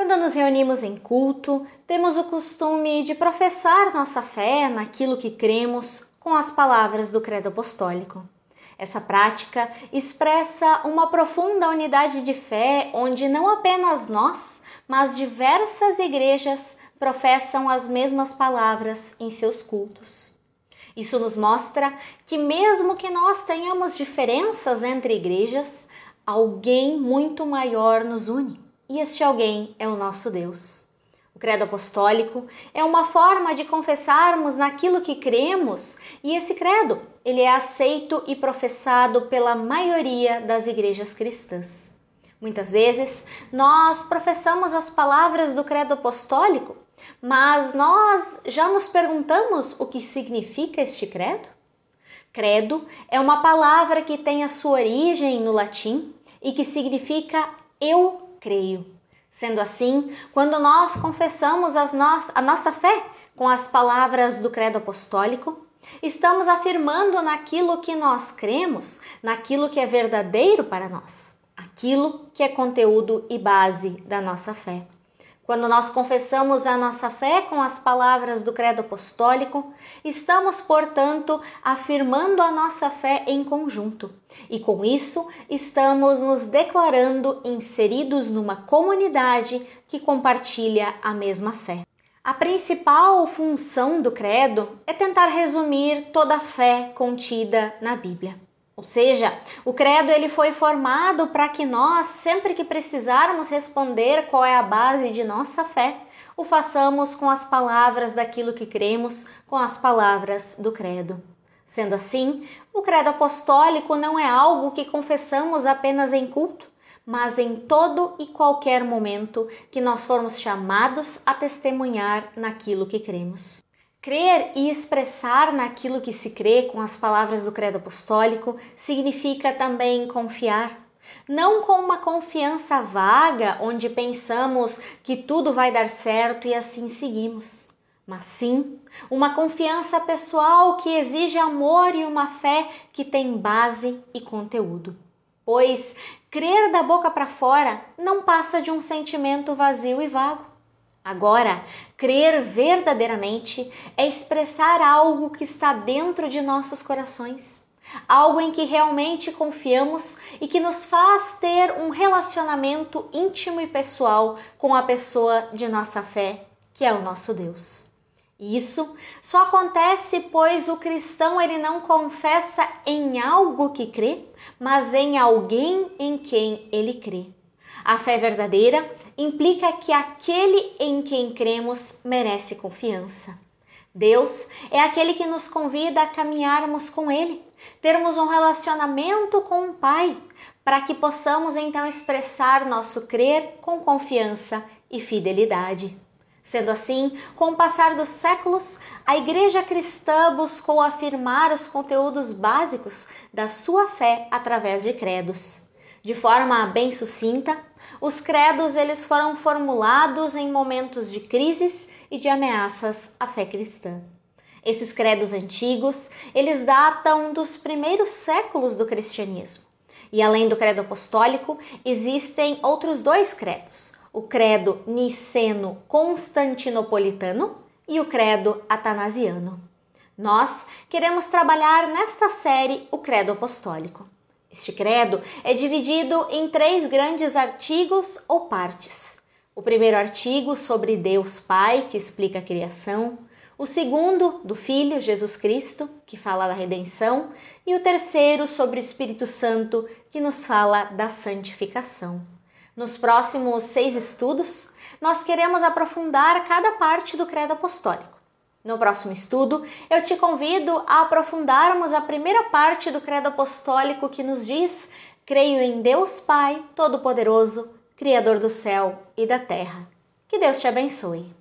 Quando nos reunimos em culto, temos o costume de professar nossa fé naquilo que cremos com as palavras do Credo Apostólico. Essa prática expressa uma profunda unidade de fé onde não apenas nós, mas diversas igrejas professam as mesmas palavras em seus cultos. Isso nos mostra que, mesmo que nós tenhamos diferenças entre igrejas, alguém muito maior nos une, e este alguém é o nosso Deus. O credo apostólico é uma forma de confessarmos naquilo que cremos, e esse credo, ele é aceito e professado pela maioria das igrejas cristãs. Muitas vezes, nós professamos as palavras do credo apostólico mas nós já nos perguntamos o que significa este credo? Credo é uma palavra que tem a sua origem no latim e que significa eu creio. Sendo assim, quando nós confessamos no a nossa fé com as palavras do credo apostólico, estamos afirmando naquilo que nós cremos, naquilo que é verdadeiro para nós, aquilo que é conteúdo e base da nossa fé. Quando nós confessamos a nossa fé com as palavras do Credo Apostólico, estamos, portanto, afirmando a nossa fé em conjunto, e com isso estamos nos declarando inseridos numa comunidade que compartilha a mesma fé. A principal função do Credo é tentar resumir toda a fé contida na Bíblia. Ou seja, o credo ele foi formado para que nós, sempre que precisarmos responder qual é a base de nossa fé, o façamos com as palavras daquilo que cremos, com as palavras do credo. Sendo assim, o credo apostólico não é algo que confessamos apenas em culto, mas em todo e qualquer momento que nós formos chamados a testemunhar naquilo que cremos. Crer e expressar naquilo que se crê com as palavras do Credo Apostólico significa também confiar. Não com uma confiança vaga, onde pensamos que tudo vai dar certo e assim seguimos, mas sim uma confiança pessoal que exige amor e uma fé que tem base e conteúdo. Pois crer da boca para fora não passa de um sentimento vazio e vago. Agora, crer verdadeiramente é expressar algo que está dentro de nossos corações, algo em que realmente confiamos e que nos faz ter um relacionamento íntimo e pessoal com a pessoa de nossa fé, que é o nosso Deus. Isso só acontece pois o cristão ele não confessa em algo que crê, mas em alguém em quem ele crê. A fé verdadeira implica que aquele em quem cremos merece confiança. Deus é aquele que nos convida a caminharmos com Ele, termos um relacionamento com o Pai, para que possamos então expressar nosso crer com confiança e fidelidade. Sendo assim, com o passar dos séculos, a Igreja cristã buscou afirmar os conteúdos básicos da sua fé através de credos. De forma bem sucinta, os credos eles foram formulados em momentos de crises e de ameaças à fé cristã. Esses credos antigos, eles datam dos primeiros séculos do cristianismo. E além do credo apostólico, existem outros dois credos: o credo niceno-constantinopolitano e o credo atanasiano. Nós queremos trabalhar nesta série o credo apostólico. Este credo é dividido em três grandes artigos ou partes. O primeiro artigo sobre Deus Pai, que explica a criação, o segundo do Filho Jesus Cristo, que fala da redenção, e o terceiro sobre o Espírito Santo, que nos fala da santificação. Nos próximos seis estudos, nós queremos aprofundar cada parte do credo apostólico. No próximo estudo, eu te convido a aprofundarmos a primeira parte do Credo Apostólico que nos diz: Creio em Deus Pai Todo-Poderoso, Criador do céu e da terra. Que Deus te abençoe.